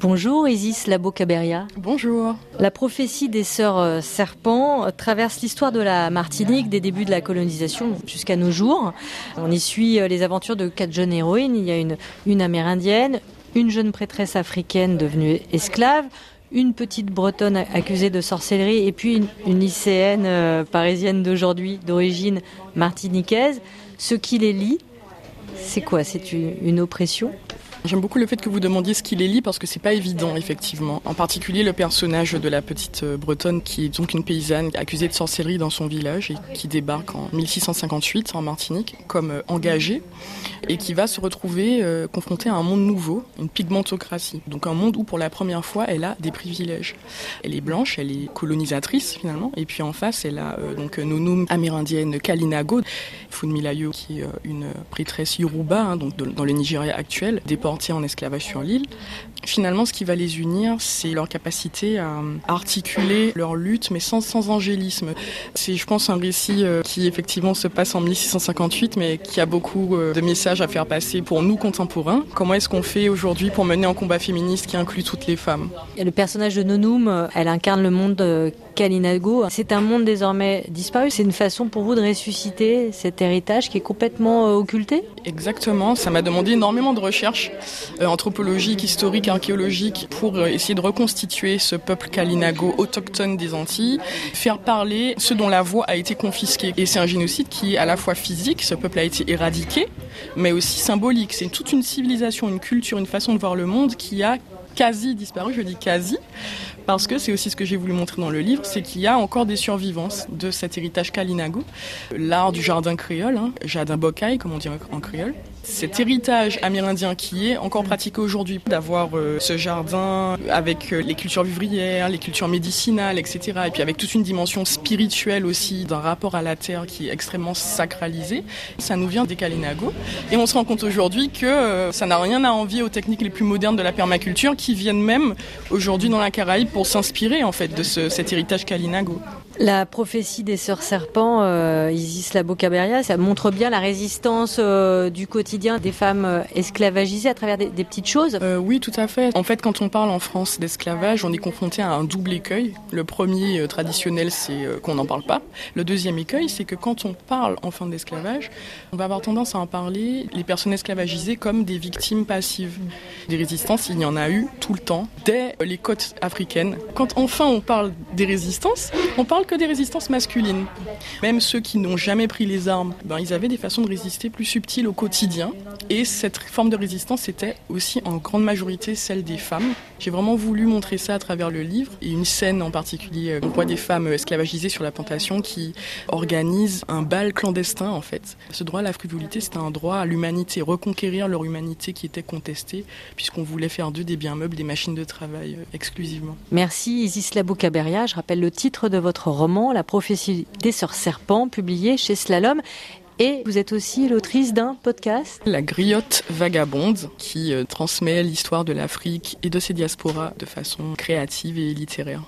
Bonjour Isis Labo-Caberia. Bonjour. La prophétie des sœurs euh, serpents traverse l'histoire de la Martinique des débuts de la colonisation jusqu'à nos jours. On y suit euh, les aventures de quatre jeunes héroïnes. Il y a une, une amérindienne, une jeune prêtresse africaine devenue esclave, une petite bretonne accusée de sorcellerie et puis une, lycéenne euh, parisienne d'aujourd'hui d'origine martiniquaise. Ce qui les lie, c'est quoi? C'est une oppression? J'aime beaucoup le fait que vous demandiez ce qu'il est lit parce que c'est pas évident effectivement. En particulier le personnage de la petite euh, bretonne qui est donc une paysanne accusée de sorcellerie dans son village et qui débarque en 1658 en Martinique comme euh, engagée et qui va se retrouver euh, confrontée à un monde nouveau, une pigmentocratie. Donc un monde où pour la première fois elle a des privilèges. Elle est blanche, elle est colonisatrice finalement et puis en face elle a donc Nonum amérindienne Kalinago, Funmilayo qui est une prêtresse Yoruba hein, donc dans le Nigeria actuel, des en esclavage sur l'île. Finalement, ce qui va les unir, c'est leur capacité à articuler leur lutte, mais sans, sans angélisme. C'est, je pense, un récit euh, qui effectivement se passe en 1658, mais qui a beaucoup euh, de messages à faire passer pour nous contemporains. Comment est-ce qu'on fait aujourd'hui pour mener un combat féministe qui inclut toutes les femmes? Le personnage de Nonum, euh, elle incarne le monde Kalinago. C'est un monde désormais disparu. C'est une façon pour vous de ressusciter cet héritage qui est complètement occulté? Exactement. Ça m'a demandé énormément de recherches anthropologiques, historiques, archéologiques pour euh, essayer de reconstituer ce peuple kalinago autochtone des Antilles, faire parler ceux dont la voix a été confisquée. Et c'est un génocide qui est à la fois physique, ce peuple a été éradiqué, mais aussi symbolique. C'est toute une civilisation, une culture, une façon de voir le monde qui a quasi disparu, je dis quasi, parce que c'est aussi ce que j'ai voulu montrer dans le livre, c'est qu'il y a encore des survivances de cet héritage kalinago, l'art du jardin créole, hein, jardin bocaille comme on dit en créole, cet héritage amérindien qui est encore pratiqué aujourd'hui, d'avoir euh, ce jardin avec euh, les cultures vivrières, les cultures médicinales, etc. Et puis avec toute une dimension spirituelle aussi, d'un rapport à la terre qui est extrêmement sacralisé. Ça nous vient des Kalinago. Et on se rend compte aujourd'hui que euh, ça n'a rien à envier aux techniques les plus modernes de la permaculture qui viennent même aujourd'hui dans la Caraïbe pour s'inspirer en fait de cet héritage Kalinago. La prophétie des sœurs serpents, euh, Isis Labo-Caberia, ça montre bien la résistance euh, du quotidien des femmes euh, esclavagisées à travers des, petites choses. Euh, oui, tout à fait. En fait, quand on parle en France d'esclavage, on est confronté à un double écueil. Le premier traditionnel, c'est qu'on n'en parle pas. Le deuxième écueil, c'est que quand on parle enfin d'esclavage, on va avoir tendance à en parler les personnes esclavagisées comme des victimes passives. Des résistances, il y en a eu tout le temps, dès les côtes africaines. Quand enfin on parle des résistances, on parle que des résistances masculines. Même ceux qui n'ont jamais pris les armes, ben, ils avaient des façons de résister plus subtiles au quotidien. Et cette forme de résistance était aussi en grande majorité celle des femmes. J'ai vraiment voulu montrer ça à travers le livre et une scène en particulier. On voit des femmes esclavagisées sur la plantation qui organisent un bal clandestin en fait. Ce droit à la frivolité, c'était un droit à l'humanité, reconquérir leur humanité qui était contestée puisqu'on voulait faire d'eux des biens meubles, des machines de travail euh, exclusivement. Merci Isis Labo-Caberia. Je rappelle le titre de votre roman, La prophétie des sœurs serpents, publié chez Slalom. Et vous êtes aussi l'autrice d'un podcast La Griotte Vagabonde, qui euh, transmet l'histoire de l'Afrique et de ses diasporas de façon créative et littéraire.